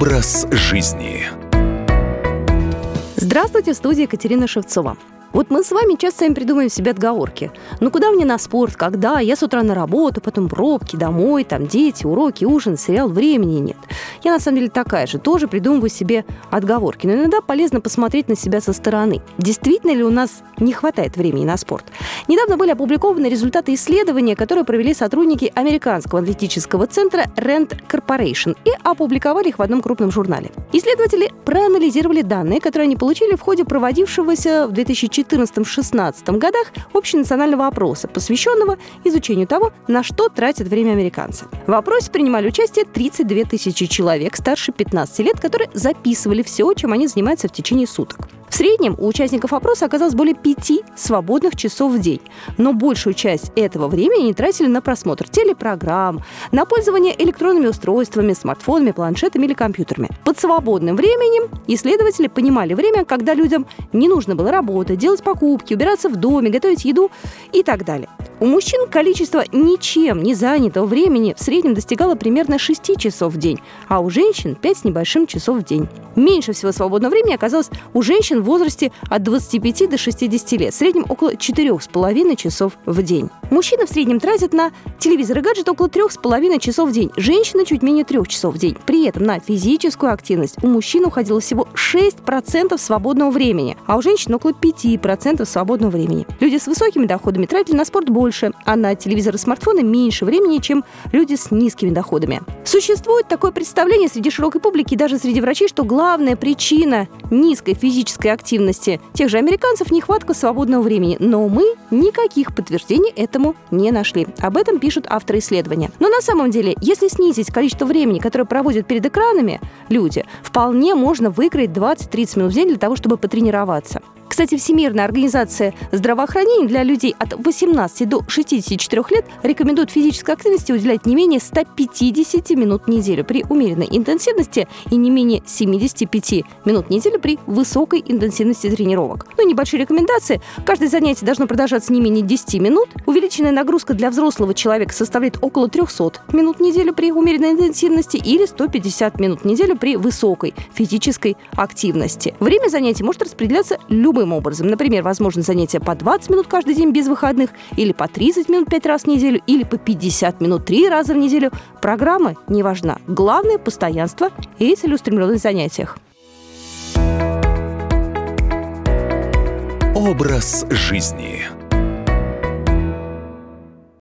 Образ жизни. Здравствуйте, в студии Екатерина Шевцова. Вот мы с вами часто им придумаем себе отговорки. Ну куда мне на спорт, когда? Я с утра на работу, потом пробки, домой, там дети, уроки, ужин, сериал, времени нет. Я на самом деле такая же, тоже придумываю себе отговорки. Но иногда полезно посмотреть на себя со стороны. Действительно ли у нас не хватает времени на спорт? Недавно были опубликованы результаты исследования, которые провели сотрудники американского атлетического центра Rand Corporation и опубликовали их в одном крупном журнале. Исследователи проанализировали данные, которые они получили в ходе проводившегося в 2014-16 годах общенационального опроса, посвященного изучению того, на что тратят время американцы. В опросе принимали участие 32 тысячи человек старше 15 лет, которые записывали все, чем они занимаются в течение суток. В среднем у участников опроса оказалось более пяти свободных часов в день. Но большую часть этого времени они тратили на просмотр телепрограмм, на пользование электронными устройствами, смартфонами, планшетами или компьютерами. Под свободным временем исследователи понимали время, когда людям не нужно было работать, делать покупки, убираться в доме, готовить еду и так далее. У мужчин количество ничем не занятого времени в среднем достигало примерно 6 часов в день, а у женщин 5 с небольшим часов в день. Меньше всего свободного времени оказалось у женщин в возрасте от 25 до 60 лет, в среднем около 4,5 часов в день. Мужчины в среднем тратят на телевизор и гаджет около 3,5 часов в день, женщины чуть менее 3 часов в день. При этом на физическую активность у мужчин уходило всего 6% свободного времени, а у женщин около 5% свободного времени. Люди с высокими доходами тратили на спорт больше больше, а на телевизор и смартфоны меньше времени, чем люди с низкими доходами. Существует такое представление среди широкой публики и даже среди врачей, что главная причина низкой физической активности тех же американцев – нехватка свободного времени. Но мы никаких подтверждений этому не нашли. Об этом пишут авторы исследования. Но на самом деле, если снизить количество времени, которое проводят перед экранами люди, вполне можно выкроить 20-30 минут в день для того, чтобы потренироваться. Кстати, Всемирная организация здравоохранения для людей от 18 до 64 лет рекомендует физической активности уделять не менее 150 минут в неделю при умеренной интенсивности и не менее 75 минут в неделю при высокой интенсивности тренировок. Ну, небольшие рекомендации. Каждое занятие должно продолжаться не менее 10 минут. Увеличенная нагрузка для взрослого человека составляет около 300 минут в неделю при умеренной интенсивности или 150 минут в неделю при высокой физической активности. Время занятий может распределяться любым любым образом. Например, возможно занятия по 20 минут каждый день без выходных, или по 30 минут 5 раз в неделю, или по 50 минут 3 раза в неделю. Программа не важна. Главное – постоянство и целеустремленность в занятиях. Образ жизни.